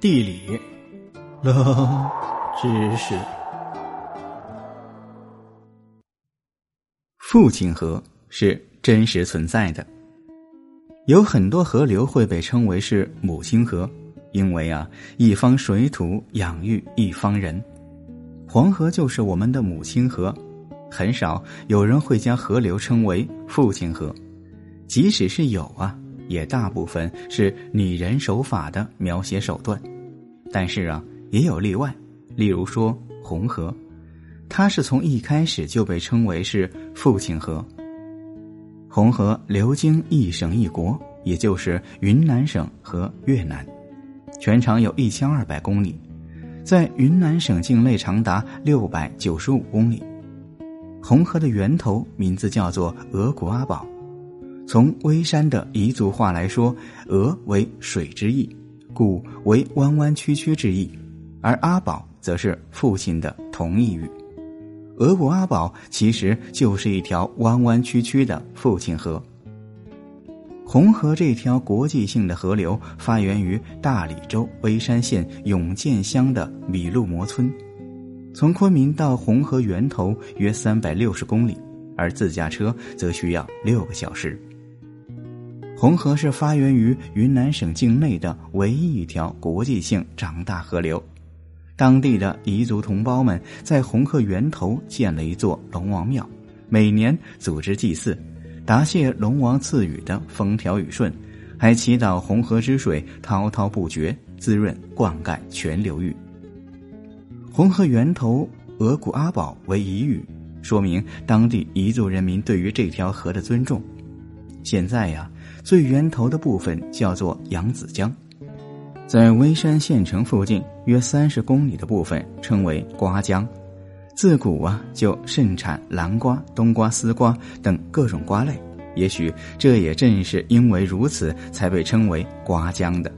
地理，冷知识。父亲河是真实存在的，有很多河流会被称为是母亲河，因为啊，一方水土养育一方人。黄河就是我们的母亲河，很少有人会将河流称为父亲河，即使是有啊。也大部分是拟人手法的描写手段，但是啊，也有例外。例如说红河，它是从一开始就被称为是父亲河。红河流经一省一国，也就是云南省和越南，全长有一千二百公里，在云南省境内长达六百九十五公里。红河的源头名字叫做额古阿宝。从微山的彝族话来说，“鹅”为水之意，“古”为弯弯曲曲之意，而“阿宝”则是父亲的同义语。额古阿宝其实就是一条弯弯曲曲的父亲河。红河这条国际性的河流发源于大理州微山县永建乡的米路摩村，从昆明到红河源头约三百六十公里，而自驾车则需要六个小时。红河是发源于云南省境内的唯一一条国际性长大河流，当地的彝族同胞们在红河源头建了一座龙王庙，每年组织祭祀，答谢龙王赐予的风调雨顺，还祈祷红河之水滔滔不绝，滋润灌溉全流域。红河源头额古阿宝为彝语，说明当地彝族人民对于这条河的尊重。现在呀。最源头的部分叫做扬子江，在微山县城附近约三十公里的部分称为瓜江。自古啊就盛产南瓜、冬瓜、丝瓜等各种瓜类，也许这也正是因为如此才被称为瓜江的。